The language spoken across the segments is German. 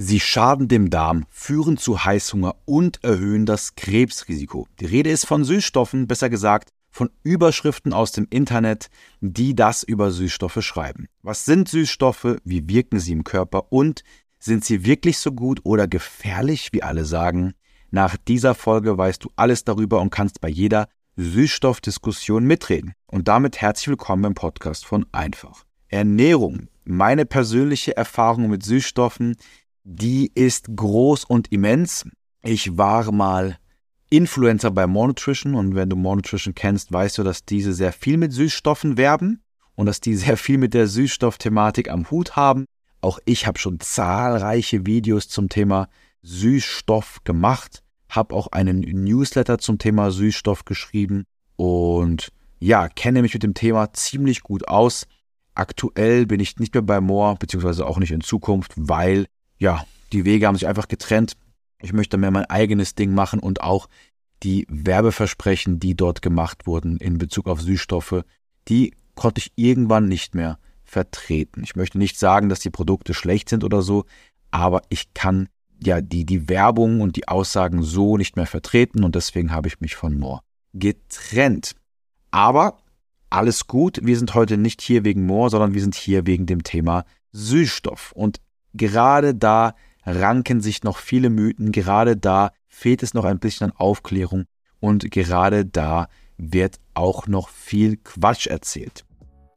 Sie schaden dem Darm, führen zu Heißhunger und erhöhen das Krebsrisiko. Die Rede ist von Süßstoffen, besser gesagt von Überschriften aus dem Internet, die das über Süßstoffe schreiben. Was sind Süßstoffe? Wie wirken sie im Körper? Und sind sie wirklich so gut oder gefährlich, wie alle sagen? Nach dieser Folge weißt du alles darüber und kannst bei jeder Süßstoffdiskussion mitreden. Und damit herzlich willkommen im Podcast von Einfach. Ernährung. Meine persönliche Erfahrung mit Süßstoffen die ist groß und immens. Ich war mal Influencer bei More Nutrition und wenn du More Nutrition kennst, weißt du, dass diese sehr viel mit Süßstoffen werben und dass die sehr viel mit der Süßstoffthematik am Hut haben. Auch ich habe schon zahlreiche Videos zum Thema Süßstoff gemacht, habe auch einen Newsletter zum Thema Süßstoff geschrieben und ja, kenne mich mit dem Thema ziemlich gut aus. Aktuell bin ich nicht mehr bei More, beziehungsweise auch nicht in Zukunft, weil ja, die Wege haben sich einfach getrennt. Ich möchte mehr mein eigenes Ding machen und auch die Werbeversprechen, die dort gemacht wurden in Bezug auf Süßstoffe, die konnte ich irgendwann nicht mehr vertreten. Ich möchte nicht sagen, dass die Produkte schlecht sind oder so, aber ich kann ja die, die Werbung und die Aussagen so nicht mehr vertreten und deswegen habe ich mich von Moore getrennt. Aber alles gut, wir sind heute nicht hier wegen Moore, sondern wir sind hier wegen dem Thema Süßstoff. Und gerade da ranken sich noch viele Mythen, gerade da fehlt es noch ein bisschen an Aufklärung und gerade da wird auch noch viel Quatsch erzählt.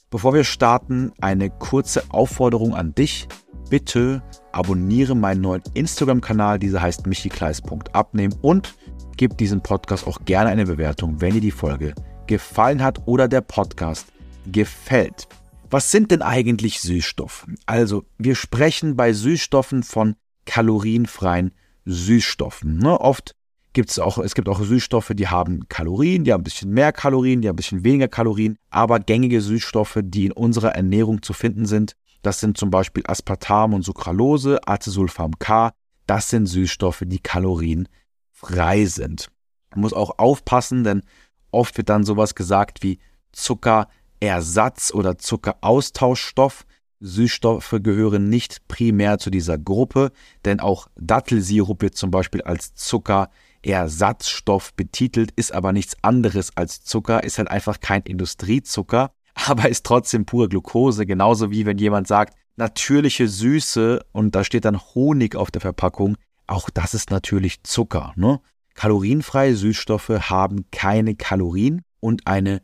Bevor wir starten, eine kurze Aufforderung an dich. Bitte abonniere meinen neuen Instagram-Kanal, dieser heißt michikleis.abnehmen und gib diesem Podcast auch gerne eine Bewertung, wenn dir die Folge gefallen hat oder der Podcast gefällt. Was sind denn eigentlich Süßstoffe? Also, wir sprechen bei Süßstoffen von kalorienfreien Süßstoffen. Ne? Oft gibt es auch, es gibt auch Süßstoffe, die haben Kalorien, die haben ein bisschen mehr Kalorien, die haben ein bisschen weniger Kalorien, aber gängige Süßstoffe, die in unserer Ernährung zu finden sind, das sind zum Beispiel Aspartam und Sucralose, Acesulfam K, das sind Süßstoffe, die kalorienfrei sind. Man muss auch aufpassen, denn oft wird dann sowas gesagt wie Zucker Ersatz- oder Zuckeraustauschstoff. Süßstoffe gehören nicht primär zu dieser Gruppe, denn auch Dattelsirup wird zum Beispiel als Zuckerersatzstoff betitelt, ist aber nichts anderes als Zucker, ist halt einfach kein Industriezucker, aber ist trotzdem pure Glucose, genauso wie wenn jemand sagt, natürliche Süße und da steht dann Honig auf der Verpackung, auch das ist natürlich Zucker. Ne? Kalorienfreie Süßstoffe haben keine Kalorien und eine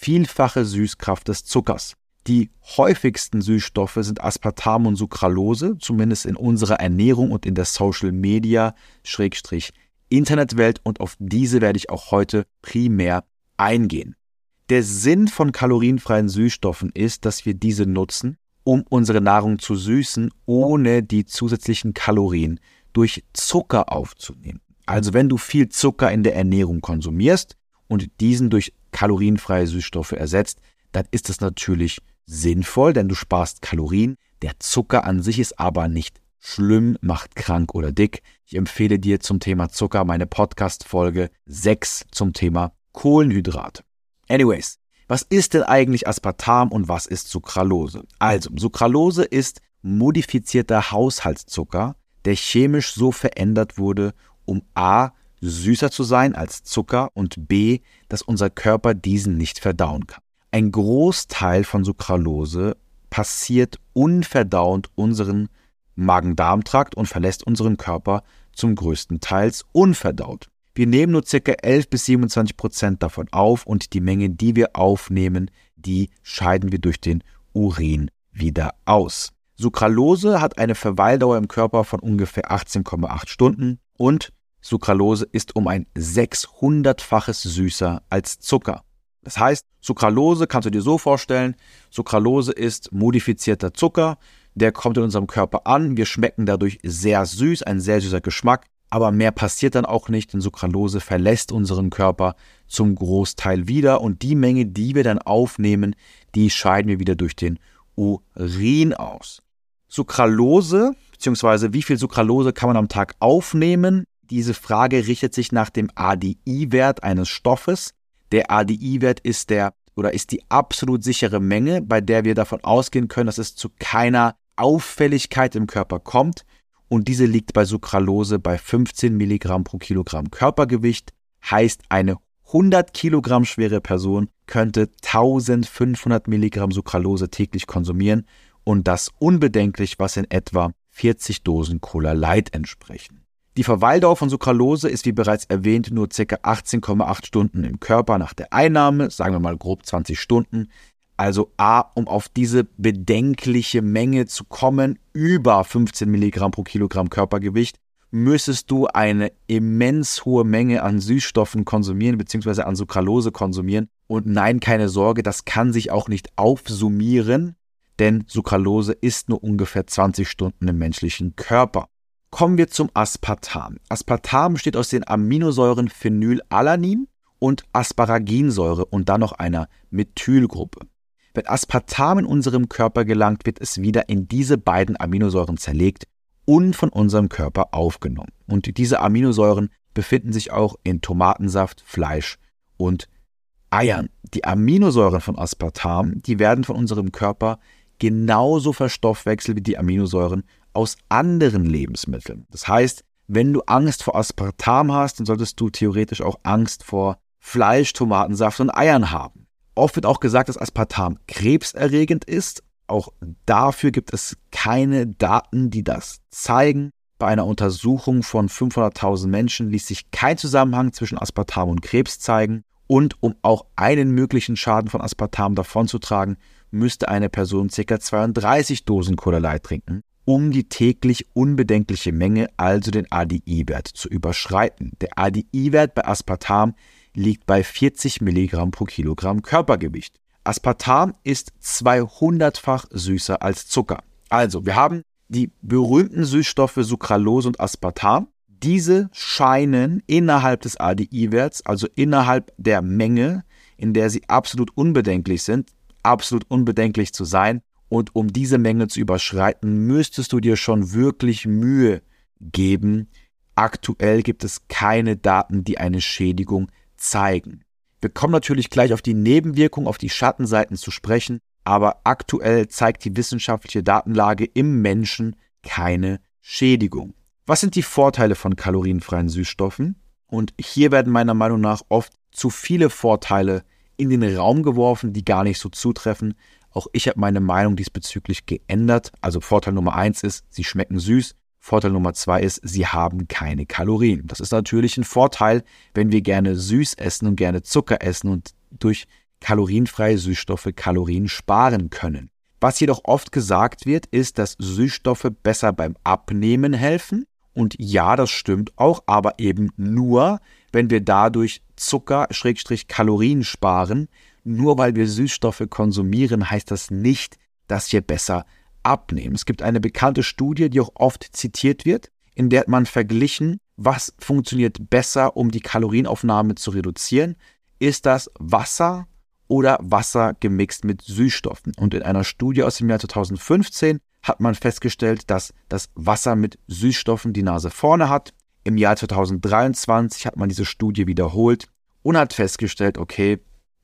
vielfache Süßkraft des Zuckers. Die häufigsten Süßstoffe sind Aspartam und Sucralose, zumindest in unserer Ernährung und in der Social Media Schrägstrich Internetwelt und auf diese werde ich auch heute primär eingehen. Der Sinn von kalorienfreien Süßstoffen ist, dass wir diese nutzen, um unsere Nahrung zu süßen, ohne die zusätzlichen Kalorien durch Zucker aufzunehmen. Also wenn du viel Zucker in der Ernährung konsumierst und diesen durch kalorienfreie Süßstoffe ersetzt, dann ist das natürlich sinnvoll, denn du sparst Kalorien. Der Zucker an sich ist aber nicht schlimm, macht krank oder dick. Ich empfehle dir zum Thema Zucker meine Podcast-Folge 6 zum Thema Kohlenhydrate. Anyways, was ist denn eigentlich Aspartam und was ist Sucralose? Also, Sucralose ist modifizierter Haushaltszucker, der chemisch so verändert wurde, um A süßer zu sein als Zucker und b, dass unser Körper diesen nicht verdauen kann. Ein Großteil von Sucralose passiert unverdauend unseren Magen-Darm-Trakt und verlässt unseren Körper zum größten Teils unverdaut. Wir nehmen nur ca. 11 bis 27 Prozent davon auf und die Menge, die wir aufnehmen, die scheiden wir durch den Urin wieder aus. Sucralose hat eine Verweildauer im Körper von ungefähr 18,8 Stunden und Sucralose ist um ein 600-faches süßer als Zucker. Das heißt, Sucralose kannst du dir so vorstellen, Sucralose ist modifizierter Zucker, der kommt in unserem Körper an, wir schmecken dadurch sehr süß, ein sehr süßer Geschmack, aber mehr passiert dann auch nicht, denn Sucralose verlässt unseren Körper zum Großteil wieder und die Menge, die wir dann aufnehmen, die scheiden wir wieder durch den Urin aus. Sucralose, beziehungsweise wie viel Sucralose kann man am Tag aufnehmen, diese Frage richtet sich nach dem ADI-Wert eines Stoffes. Der ADI-Wert ist der oder ist die absolut sichere Menge, bei der wir davon ausgehen können, dass es zu keiner Auffälligkeit im Körper kommt. und diese liegt bei Sucralose bei 15 Milligramm pro Kilogramm Körpergewicht. Heißt, eine 100 Kilogramm schwere Person könnte 1500 Milligramm Sucralose täglich konsumieren und das unbedenklich, was in etwa 40 Dosen Cola Light entsprechen. Die Verweildauer von Sucralose ist wie bereits erwähnt nur ca. 18,8 Stunden im Körper nach der Einnahme, sagen wir mal grob 20 Stunden. Also A, um auf diese bedenkliche Menge zu kommen, über 15 Milligramm pro Kilogramm Körpergewicht, müsstest du eine immens hohe Menge an Süßstoffen konsumieren, beziehungsweise an Sucralose konsumieren. Und nein, keine Sorge, das kann sich auch nicht aufsummieren, denn Sucralose ist nur ungefähr 20 Stunden im menschlichen Körper. Kommen wir zum Aspartam. Aspartam besteht aus den Aminosäuren Phenylalanin und Asparaginsäure und dann noch einer Methylgruppe. Wenn Aspartam in unserem Körper gelangt, wird es wieder in diese beiden Aminosäuren zerlegt und von unserem Körper aufgenommen. Und diese Aminosäuren befinden sich auch in Tomatensaft, Fleisch und Eiern. Die Aminosäuren von Aspartam, die werden von unserem Körper genauso verstoffwechselt wie die Aminosäuren aus anderen Lebensmitteln. Das heißt, wenn du Angst vor Aspartam hast, dann solltest du theoretisch auch Angst vor Fleisch, Tomatensaft und Eiern haben. Oft wird auch gesagt, dass Aspartam krebserregend ist. Auch dafür gibt es keine Daten, die das zeigen. Bei einer Untersuchung von 500.000 Menschen ließ sich kein Zusammenhang zwischen Aspartam und Krebs zeigen. Und um auch einen möglichen Schaden von Aspartam davonzutragen, müsste eine Person ca. 32 Dosen Cola Light trinken, um die täglich unbedenkliche Menge, also den ADI-Wert, zu überschreiten. Der ADI-Wert bei Aspartam liegt bei 40 Milligramm pro Kilogramm Körpergewicht. Aspartam ist 200-fach süßer als Zucker. Also, wir haben die berühmten Süßstoffe Sucralose und Aspartam. Diese scheinen innerhalb des ADI-Werts, also innerhalb der Menge, in der sie absolut unbedenklich sind, absolut unbedenklich zu sein. Und um diese Menge zu überschreiten, müsstest du dir schon wirklich Mühe geben. Aktuell gibt es keine Daten, die eine Schädigung zeigen. Wir kommen natürlich gleich auf die Nebenwirkung, auf die Schattenseiten zu sprechen, aber aktuell zeigt die wissenschaftliche Datenlage im Menschen keine Schädigung. Was sind die Vorteile von kalorienfreien Süßstoffen? Und hier werden meiner Meinung nach oft zu viele Vorteile in den Raum geworfen, die gar nicht so zutreffen. Auch ich habe meine Meinung diesbezüglich geändert. Also Vorteil Nummer eins ist, sie schmecken süß. Vorteil Nummer zwei ist, sie haben keine Kalorien. Das ist natürlich ein Vorteil, wenn wir gerne süß essen und gerne Zucker essen und durch kalorienfreie Süßstoffe Kalorien sparen können. Was jedoch oft gesagt wird, ist, dass Süßstoffe besser beim Abnehmen helfen. Und ja, das stimmt auch, aber eben nur, wenn wir dadurch Zucker-Kalorien sparen. Nur weil wir Süßstoffe konsumieren, heißt das nicht, dass wir besser abnehmen. Es gibt eine bekannte Studie, die auch oft zitiert wird, in der man verglichen, was funktioniert besser, um die Kalorienaufnahme zu reduzieren. Ist das Wasser oder Wasser gemixt mit Süßstoffen? Und in einer Studie aus dem Jahr 2015 hat man festgestellt, dass das Wasser mit Süßstoffen die Nase vorne hat. Im Jahr 2023 hat man diese Studie wiederholt und hat festgestellt, okay,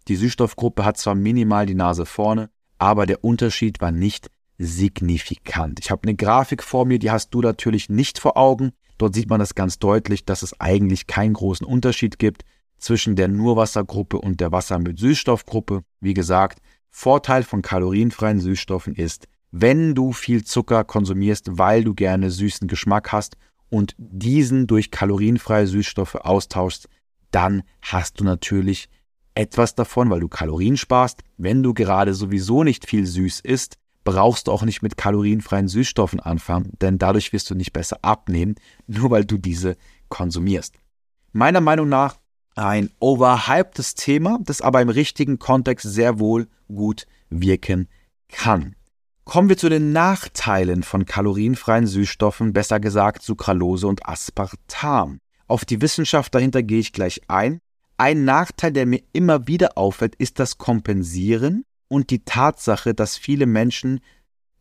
die Süßstoffgruppe hat zwar minimal die Nase vorne, aber der Unterschied war nicht signifikant. Ich habe eine Grafik vor mir, die hast du natürlich nicht vor Augen. Dort sieht man das ganz deutlich, dass es eigentlich keinen großen Unterschied gibt zwischen der Nurwassergruppe und der Wasser mit Süßstoffgruppe. Wie gesagt, Vorteil von kalorienfreien Süßstoffen ist, wenn du viel Zucker konsumierst, weil du gerne süßen Geschmack hast und diesen durch kalorienfreie Süßstoffe austauschst, dann hast du natürlich etwas davon, weil du Kalorien sparst. Wenn du gerade sowieso nicht viel süß isst, brauchst du auch nicht mit kalorienfreien Süßstoffen anfangen, denn dadurch wirst du nicht besser abnehmen, nur weil du diese konsumierst. Meiner Meinung nach ein overhypedes Thema, das aber im richtigen Kontext sehr wohl gut wirken kann. Kommen wir zu den Nachteilen von kalorienfreien Süßstoffen, besser gesagt Sucralose und Aspartam. Auf die Wissenschaft dahinter gehe ich gleich ein. Ein Nachteil, der mir immer wieder auffällt, ist das Kompensieren und die Tatsache, dass viele Menschen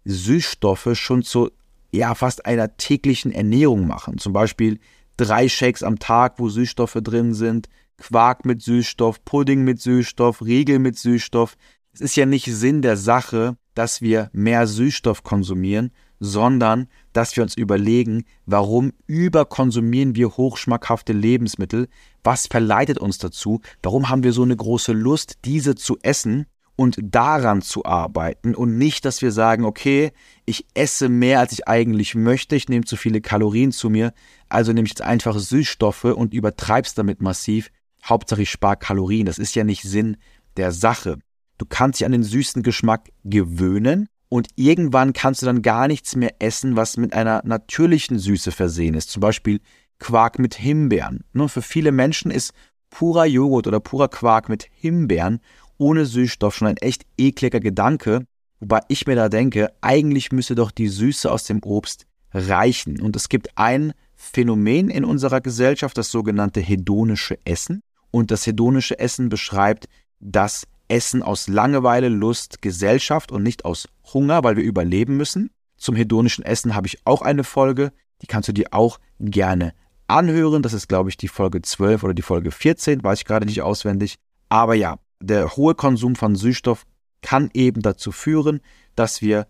Süßstoffe schon zu ja fast einer täglichen Ernährung machen. Zum Beispiel drei Shakes am Tag, wo Süßstoffe drin sind, Quark mit Süßstoff, Pudding mit Süßstoff, Riegel mit Süßstoff. Es ist ja nicht Sinn der Sache, dass wir mehr Süßstoff konsumieren, sondern dass wir uns überlegen, warum überkonsumieren wir hochschmackhafte Lebensmittel, was verleitet uns dazu, warum haben wir so eine große Lust, diese zu essen und daran zu arbeiten und nicht, dass wir sagen, okay, ich esse mehr, als ich eigentlich möchte, ich nehme zu viele Kalorien zu mir, also nehme ich jetzt einfach Süßstoffe und übertreib's damit massiv. Hauptsache ich spare Kalorien, das ist ja nicht Sinn der Sache. Du kannst dich an den süßen Geschmack gewöhnen und irgendwann kannst du dann gar nichts mehr essen, was mit einer natürlichen Süße versehen ist. Zum Beispiel Quark mit Himbeeren. Nur für viele Menschen ist purer Joghurt oder purer Quark mit Himbeeren ohne Süßstoff schon ein echt ekliger Gedanke, wobei ich mir da denke, eigentlich müsste doch die Süße aus dem Obst reichen. Und es gibt ein Phänomen in unserer Gesellschaft, das sogenannte hedonische Essen. Und das hedonische Essen beschreibt das Essen aus Langeweile, Lust, Gesellschaft und nicht aus Hunger, weil wir überleben müssen. Zum hedonischen Essen habe ich auch eine Folge, die kannst du dir auch gerne anhören. Das ist, glaube ich, die Folge 12 oder die Folge 14, weiß ich gerade nicht auswendig. Aber ja, der hohe Konsum von Süßstoff kann eben dazu führen, dass wir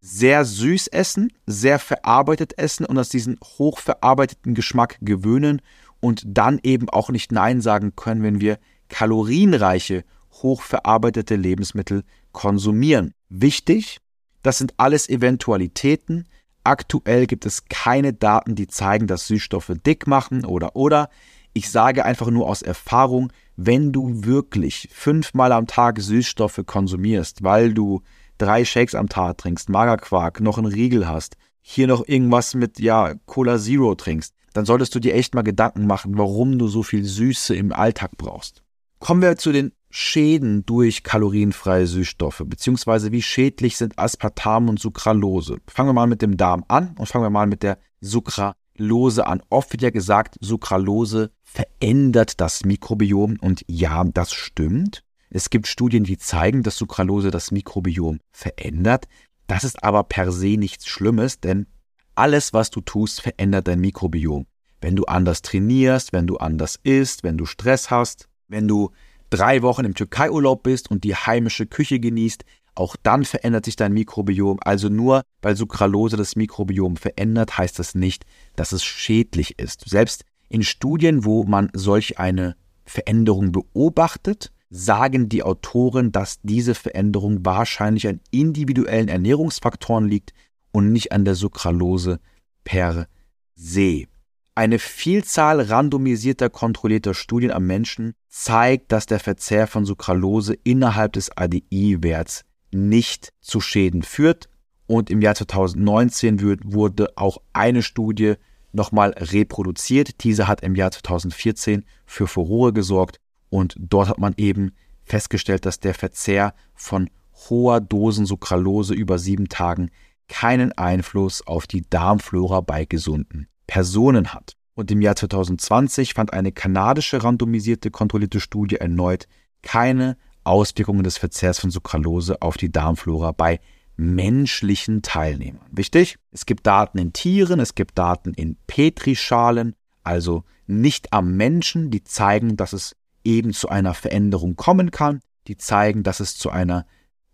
sehr süß essen, sehr verarbeitet essen und aus diesem hochverarbeiteten Geschmack gewöhnen und dann eben auch nicht Nein sagen können, wenn wir kalorienreiche, hochverarbeitete Lebensmittel konsumieren. Wichtig, das sind alles Eventualitäten. Aktuell gibt es keine Daten, die zeigen, dass Süßstoffe dick machen oder oder. Ich sage einfach nur aus Erfahrung, wenn du wirklich fünfmal am Tag Süßstoffe konsumierst, weil du drei Shakes am Tag trinkst, Magerquark, noch einen Riegel hast, hier noch irgendwas mit, ja, Cola Zero trinkst, dann solltest du dir echt mal Gedanken machen, warum du so viel Süße im Alltag brauchst. Kommen wir zu den Schäden durch kalorienfreie Süßstoffe, beziehungsweise wie schädlich sind Aspartam und Sucralose. Fangen wir mal mit dem Darm an und fangen wir mal mit der Sucralose an. Oft wird ja gesagt, Sucralose verändert das Mikrobiom und ja, das stimmt. Es gibt Studien, die zeigen, dass Sucralose das Mikrobiom verändert. Das ist aber per se nichts Schlimmes, denn alles, was du tust, verändert dein Mikrobiom. Wenn du anders trainierst, wenn du anders isst, wenn du Stress hast, wenn du drei Wochen im Türkei-Urlaub bist und die heimische Küche genießt, auch dann verändert sich dein Mikrobiom. Also nur weil Sucralose das Mikrobiom verändert, heißt das nicht, dass es schädlich ist. Selbst in Studien, wo man solch eine Veränderung beobachtet, sagen die Autoren, dass diese Veränderung wahrscheinlich an individuellen Ernährungsfaktoren liegt und nicht an der Sucralose per se. Eine Vielzahl randomisierter kontrollierter Studien am Menschen zeigt, dass der Verzehr von Sucralose innerhalb des ADI-Werts nicht zu Schäden führt. Und im Jahr 2019 wurde auch eine Studie nochmal reproduziert. Diese hat im Jahr 2014 für Furore gesorgt und dort hat man eben festgestellt, dass der Verzehr von hoher Dosen Sucralose über sieben Tagen keinen Einfluss auf die Darmflora bei gesunden Personen hat. Und im Jahr 2020 fand eine kanadische randomisierte kontrollierte Studie erneut keine Auswirkungen des Verzehrs von Sucralose auf die Darmflora bei menschlichen Teilnehmern. Wichtig, es gibt Daten in Tieren, es gibt Daten in Petrischalen, also nicht am Menschen, die zeigen, dass es eben zu einer Veränderung kommen kann, die zeigen, dass es zu einer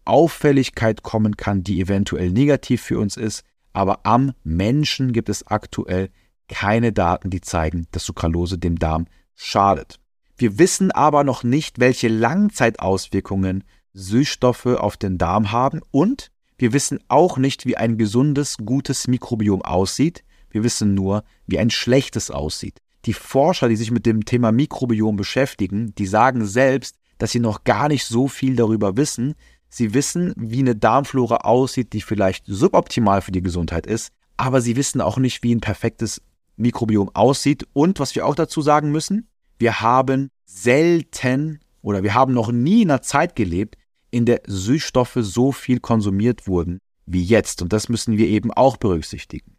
Auffälligkeit kommen kann, die eventuell negativ für uns ist, aber am Menschen gibt es aktuell keine Daten, die zeigen, dass Sucralose dem Darm schadet. Wir wissen aber noch nicht, welche Langzeitauswirkungen Süßstoffe auf den Darm haben und wir wissen auch nicht, wie ein gesundes, gutes Mikrobiom aussieht. Wir wissen nur, wie ein schlechtes aussieht. Die Forscher, die sich mit dem Thema Mikrobiom beschäftigen, die sagen selbst, dass sie noch gar nicht so viel darüber wissen. Sie wissen, wie eine Darmflora aussieht, die vielleicht suboptimal für die Gesundheit ist, aber sie wissen auch nicht, wie ein perfektes Mikrobiom aussieht. Und was wir auch dazu sagen müssen, wir haben selten oder wir haben noch nie in einer Zeit gelebt, in der Süßstoffe so viel konsumiert wurden wie jetzt. Und das müssen wir eben auch berücksichtigen.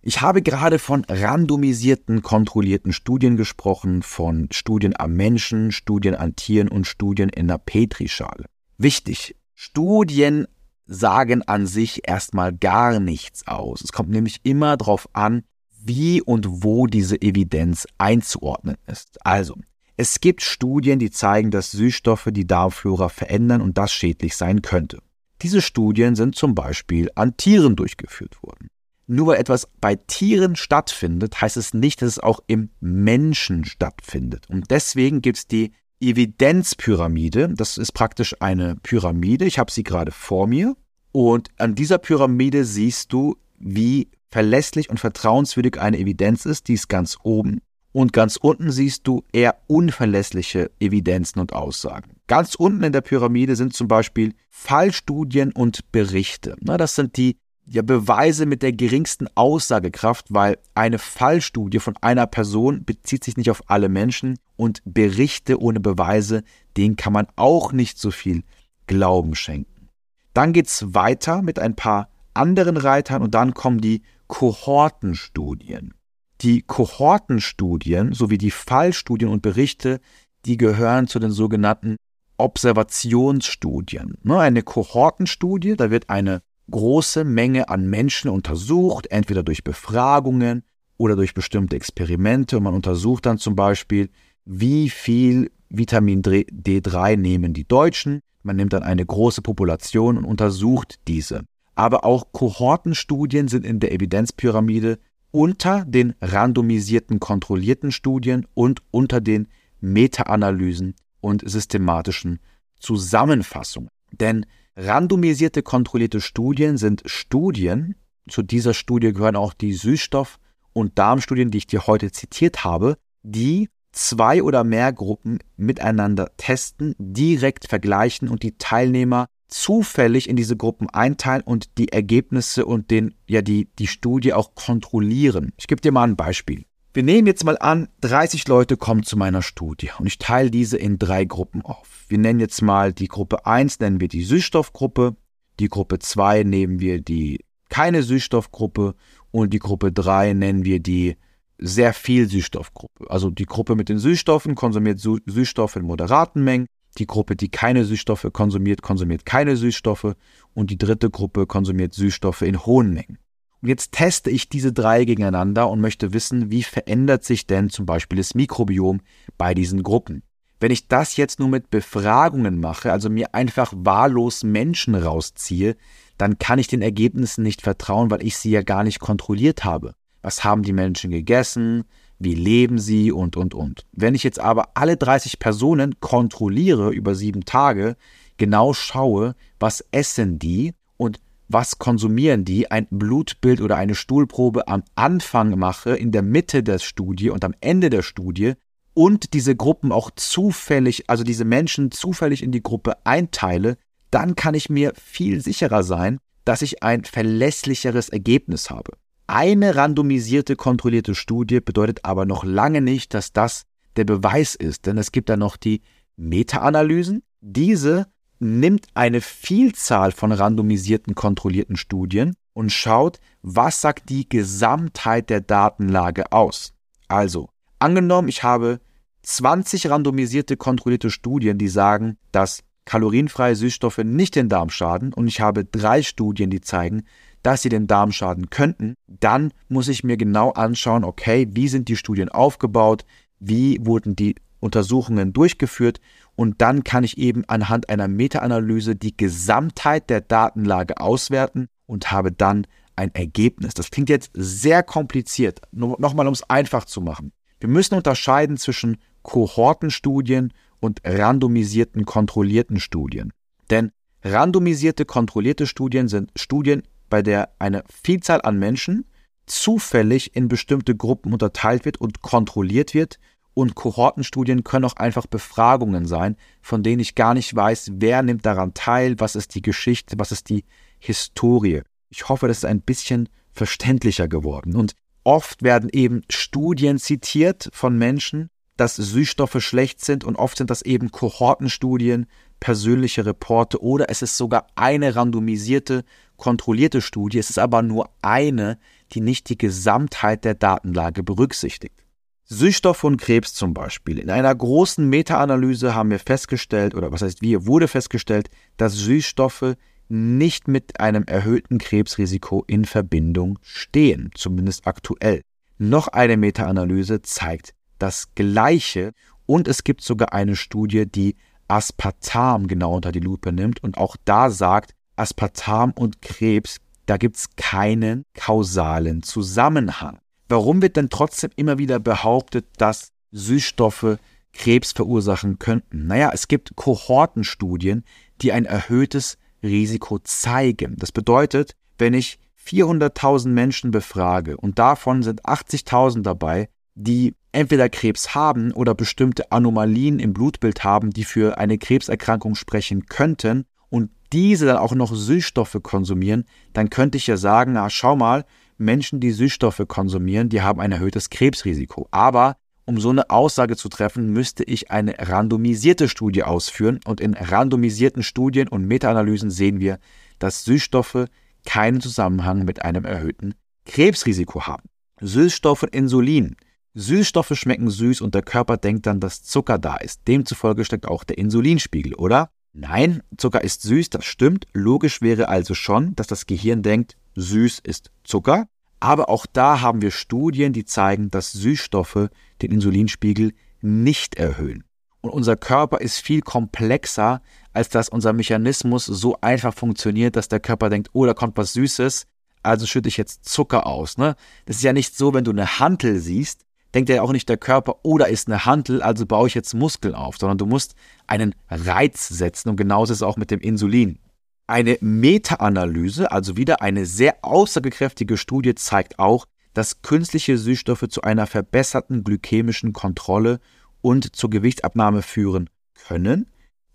Ich habe gerade von randomisierten, kontrollierten Studien gesprochen, von Studien am Menschen, Studien an Tieren und Studien in der Petrischale. Wichtig, Studien sagen an sich erstmal gar nichts aus. Es kommt nämlich immer darauf an, wie und wo diese Evidenz einzuordnen ist. Also, es gibt Studien, die zeigen, dass Süßstoffe die Darmflora verändern und das schädlich sein könnte. Diese Studien sind zum Beispiel an Tieren durchgeführt worden. Nur weil etwas bei Tieren stattfindet, heißt es nicht, dass es auch im Menschen stattfindet. Und deswegen gibt es die Evidenzpyramide. Das ist praktisch eine Pyramide. Ich habe sie gerade vor mir. Und an dieser Pyramide siehst du, wie verlässlich und vertrauenswürdig eine Evidenz ist. Die ist ganz oben. Und ganz unten siehst du eher unverlässliche Evidenzen und Aussagen. Ganz unten in der Pyramide sind zum Beispiel Fallstudien und Berichte. das sind die ja, Beweise mit der geringsten Aussagekraft, weil eine Fallstudie von einer Person bezieht sich nicht auf alle Menschen und Berichte ohne Beweise, denen kann man auch nicht so viel Glauben schenken. Dann geht's weiter mit ein paar anderen Reitern und dann kommen die Kohortenstudien. Die Kohortenstudien sowie die Fallstudien und Berichte, die gehören zu den sogenannten Observationsstudien. Ne, eine Kohortenstudie, da wird eine große Menge an Menschen untersucht, entweder durch Befragungen oder durch bestimmte Experimente. Und man untersucht dann zum Beispiel, wie viel Vitamin D3 nehmen die Deutschen. Man nimmt dann eine große Population und untersucht diese. Aber auch Kohortenstudien sind in der Evidenzpyramide unter den randomisierten kontrollierten Studien und unter den Meta-Analysen und systematischen Zusammenfassungen. Denn Randomisierte kontrollierte Studien sind Studien, zu dieser Studie gehören auch die Süßstoff- und Darmstudien, die ich dir heute zitiert habe, die zwei oder mehr Gruppen miteinander testen, direkt vergleichen und die Teilnehmer zufällig in diese Gruppen einteilen und die Ergebnisse und den, ja, die, die Studie auch kontrollieren. Ich gebe dir mal ein Beispiel. Wir nehmen jetzt mal an, 30 Leute kommen zu meiner Studie und ich teile diese in drei Gruppen auf. Wir nennen jetzt mal die Gruppe 1, nennen wir die Süßstoffgruppe, die Gruppe 2 nehmen wir die keine Süßstoffgruppe und die Gruppe 3 nennen wir die sehr viel Süßstoffgruppe. Also die Gruppe mit den Süßstoffen konsumiert Süßstoffe in moderaten Mengen, die Gruppe, die keine Süßstoffe konsumiert, konsumiert keine Süßstoffe und die dritte Gruppe konsumiert Süßstoffe in hohen Mengen. Und jetzt teste ich diese drei gegeneinander und möchte wissen, wie verändert sich denn zum Beispiel das Mikrobiom bei diesen Gruppen. Wenn ich das jetzt nur mit Befragungen mache, also mir einfach wahllos Menschen rausziehe, dann kann ich den Ergebnissen nicht vertrauen, weil ich sie ja gar nicht kontrolliert habe. Was haben die Menschen gegessen? Wie leben sie? Und, und, und. Wenn ich jetzt aber alle 30 Personen kontrolliere über sieben Tage, genau schaue, was essen die und was konsumieren die, ein Blutbild oder eine Stuhlprobe am Anfang mache, in der Mitte der Studie und am Ende der Studie und diese Gruppen auch zufällig, also diese Menschen zufällig in die Gruppe einteile, dann kann ich mir viel sicherer sein, dass ich ein verlässlicheres Ergebnis habe. Eine randomisierte, kontrollierte Studie bedeutet aber noch lange nicht, dass das der Beweis ist, denn es gibt da noch die Meta-Analysen. Diese nimmt eine Vielzahl von randomisierten kontrollierten Studien und schaut, was sagt die Gesamtheit der Datenlage aus. Also, angenommen, ich habe 20 randomisierte kontrollierte Studien, die sagen, dass kalorienfreie Süßstoffe nicht den Darm schaden und ich habe drei Studien, die zeigen, dass sie den Darm schaden könnten, dann muss ich mir genau anschauen, okay, wie sind die Studien aufgebaut, wie wurden die Untersuchungen durchgeführt und dann kann ich eben anhand einer Meta-Analyse die Gesamtheit der Datenlage auswerten und habe dann ein Ergebnis. Das klingt jetzt sehr kompliziert. Nochmal, um es einfach zu machen. Wir müssen unterscheiden zwischen Kohortenstudien und randomisierten kontrollierten Studien. Denn randomisierte kontrollierte Studien sind Studien, bei der eine Vielzahl an Menschen zufällig in bestimmte Gruppen unterteilt wird und kontrolliert wird und Kohortenstudien können auch einfach Befragungen sein, von denen ich gar nicht weiß, wer nimmt daran teil, was ist die Geschichte, was ist die Historie. Ich hoffe, das ist ein bisschen verständlicher geworden. Und oft werden eben Studien zitiert von Menschen, dass Süßstoffe schlecht sind und oft sind das eben Kohortenstudien, persönliche Reporte oder es ist sogar eine randomisierte, kontrollierte Studie. Es ist aber nur eine, die nicht die Gesamtheit der Datenlage berücksichtigt. Süßstoffe und Krebs zum Beispiel. In einer großen Meta-Analyse haben wir festgestellt, oder was heißt wir, wurde festgestellt, dass Süßstoffe nicht mit einem erhöhten Krebsrisiko in Verbindung stehen, zumindest aktuell. Noch eine Meta-Analyse zeigt das Gleiche und es gibt sogar eine Studie, die Aspartam genau unter die Lupe nimmt und auch da sagt, Aspartam und Krebs, da gibt es keinen kausalen Zusammenhang. Warum wird denn trotzdem immer wieder behauptet, dass Süßstoffe Krebs verursachen könnten? Naja, es gibt Kohortenstudien, die ein erhöhtes Risiko zeigen. Das bedeutet, wenn ich 400.000 Menschen befrage und davon sind 80.000 dabei, die entweder Krebs haben oder bestimmte Anomalien im Blutbild haben, die für eine Krebserkrankung sprechen könnten und diese dann auch noch Süßstoffe konsumieren, dann könnte ich ja sagen, na schau mal, Menschen, die Süßstoffe konsumieren, die haben ein erhöhtes Krebsrisiko. Aber um so eine Aussage zu treffen, müsste ich eine randomisierte Studie ausführen und in randomisierten Studien und Meta-Analysen sehen wir, dass Süßstoffe keinen Zusammenhang mit einem erhöhten Krebsrisiko haben. Süßstoffe und Insulin. Süßstoffe schmecken süß und der Körper denkt dann, dass Zucker da ist. Demzufolge steckt auch der Insulinspiegel, oder? Nein, Zucker ist süß, das stimmt. Logisch wäre also schon, dass das Gehirn denkt, süß ist Zucker. Aber auch da haben wir Studien, die zeigen, dass Süßstoffe den Insulinspiegel nicht erhöhen. Und unser Körper ist viel komplexer, als dass unser Mechanismus so einfach funktioniert, dass der Körper denkt, oh, da kommt was Süßes, also schütte ich jetzt Zucker aus. Ne? Das ist ja nicht so, wenn du eine Hantel siehst, denkt ja auch nicht der Körper, oh, da ist eine Hantel, also baue ich jetzt Muskeln auf, sondern du musst einen Reiz setzen und genauso ist es auch mit dem Insulin. Eine Meta-Analyse, also wieder eine sehr aussagekräftige Studie, zeigt auch, dass künstliche Süßstoffe zu einer verbesserten glykämischen Kontrolle und zur Gewichtsabnahme führen können.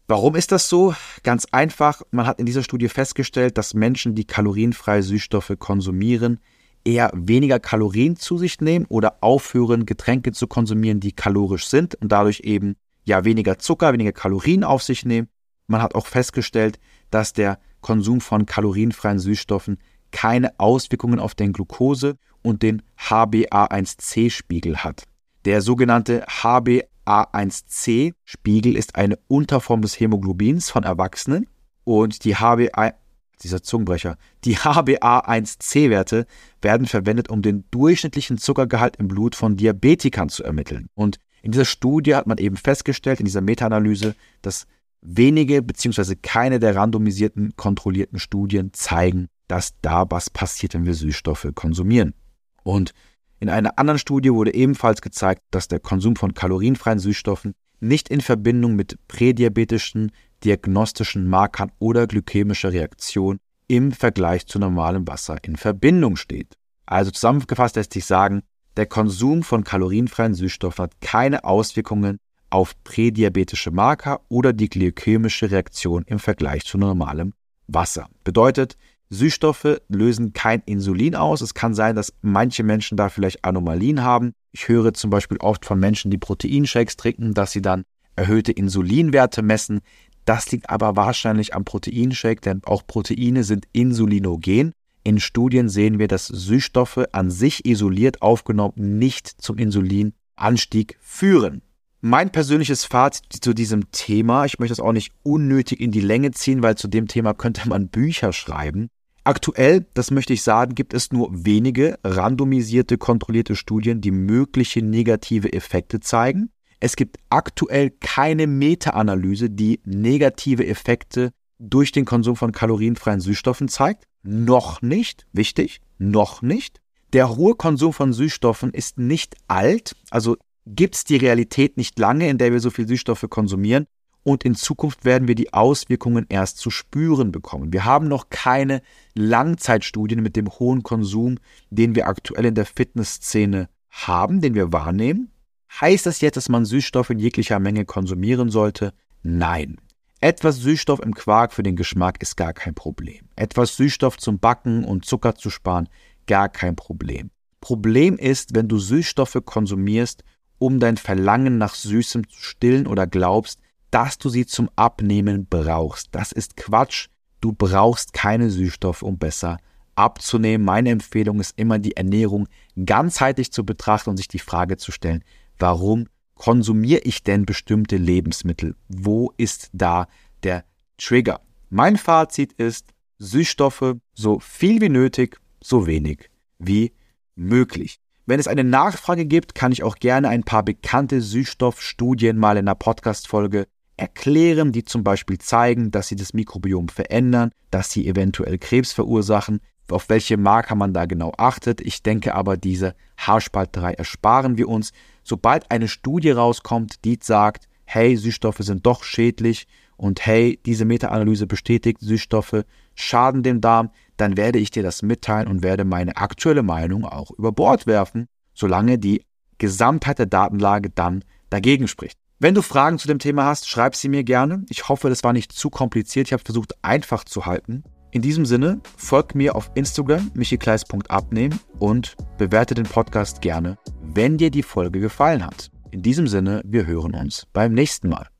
Warum ist das so? Ganz einfach, man hat in dieser Studie festgestellt, dass Menschen, die kalorienfreie Süßstoffe konsumieren, eher weniger Kalorien zu sich nehmen oder aufhören, Getränke zu konsumieren, die kalorisch sind und dadurch eben ja weniger Zucker, weniger Kalorien auf sich nehmen. Man hat auch festgestellt, dass der Konsum von kalorienfreien Süßstoffen keine Auswirkungen auf den Glucose und den HbA1c-Spiegel hat. Der sogenannte HbA1c-Spiegel ist eine Unterform des Hämoglobins von Erwachsenen und die HbA dieser Zungenbrecher. Die HbA1c-Werte werden verwendet, um den durchschnittlichen Zuckergehalt im Blut von Diabetikern zu ermitteln. Und in dieser Studie hat man eben festgestellt, in dieser Meta-Analyse, dass wenige bzw. keine der randomisierten kontrollierten Studien zeigen, dass da was passiert, wenn wir Süßstoffe konsumieren. Und in einer anderen Studie wurde ebenfalls gezeigt, dass der Konsum von kalorienfreien Süßstoffen nicht in Verbindung mit prädiabetischen diagnostischen Markern oder glykämischer Reaktion im Vergleich zu normalem Wasser in Verbindung steht. Also zusammengefasst lässt sich sagen, der Konsum von kalorienfreien Süßstoffen hat keine Auswirkungen auf prädiabetische Marker oder die glykämische Reaktion im Vergleich zu normalem Wasser. Bedeutet, Süßstoffe lösen kein Insulin aus. Es kann sein, dass manche Menschen da vielleicht Anomalien haben. Ich höre zum Beispiel oft von Menschen, die Proteinshakes trinken, dass sie dann erhöhte Insulinwerte messen. Das liegt aber wahrscheinlich am Proteinshake, denn auch Proteine sind insulinogen. In Studien sehen wir, dass Süßstoffe an sich isoliert aufgenommen nicht zum Insulinanstieg führen. Mein persönliches Fazit zu diesem Thema, ich möchte das auch nicht unnötig in die Länge ziehen, weil zu dem Thema könnte man Bücher schreiben. Aktuell, das möchte ich sagen, gibt es nur wenige randomisierte, kontrollierte Studien, die mögliche negative Effekte zeigen. Es gibt aktuell keine Meta-Analyse, die negative Effekte durch den Konsum von kalorienfreien Süßstoffen zeigt. Noch nicht, wichtig, noch nicht. Der hohe Konsum von Süßstoffen ist nicht alt, also gibt es die Realität nicht lange, in der wir so viel Süßstoffe konsumieren und in Zukunft werden wir die Auswirkungen erst zu spüren bekommen. Wir haben noch keine Langzeitstudien mit dem hohen Konsum, den wir aktuell in der Fitnessszene haben, den wir wahrnehmen. Heißt das jetzt, dass man Süßstoff in jeglicher Menge konsumieren sollte? Nein. Etwas Süßstoff im Quark für den Geschmack ist gar kein Problem. Etwas Süßstoff zum Backen und Zucker zu sparen, gar kein Problem. Problem ist, wenn du Süßstoffe konsumierst, um dein Verlangen nach Süßem zu stillen oder glaubst, dass du sie zum Abnehmen brauchst. Das ist Quatsch. Du brauchst keine Süßstoffe, um besser abzunehmen. Meine Empfehlung ist immer, die Ernährung ganzheitlich zu betrachten und sich die Frage zu stellen, warum konsumiere ich denn bestimmte Lebensmittel? Wo ist da der Trigger? Mein Fazit ist, Süßstoffe so viel wie nötig, so wenig wie möglich. Wenn es eine Nachfrage gibt, kann ich auch gerne ein paar bekannte Süßstoffstudien mal in einer Podcast-Folge erklären, die zum Beispiel zeigen, dass sie das Mikrobiom verändern, dass sie eventuell Krebs verursachen, auf welche Marker man da genau achtet. Ich denke aber, diese Haarspalterei ersparen wir uns. Sobald eine Studie rauskommt, die sagt, hey, Süßstoffe sind doch schädlich und hey, diese Meta-Analyse bestätigt, Süßstoffe schaden dem Darm, dann werde ich dir das mitteilen und werde meine aktuelle Meinung auch über Bord werfen, solange die Gesamtheit der Datenlage dann dagegen spricht. Wenn du Fragen zu dem Thema hast, schreib sie mir gerne. Ich hoffe, das war nicht zu kompliziert. Ich habe versucht, einfach zu halten. In diesem Sinne, folg mir auf Instagram, michikleis.abnehmen und bewerte den Podcast gerne, wenn dir die Folge gefallen hat. In diesem Sinne, wir hören uns beim nächsten Mal.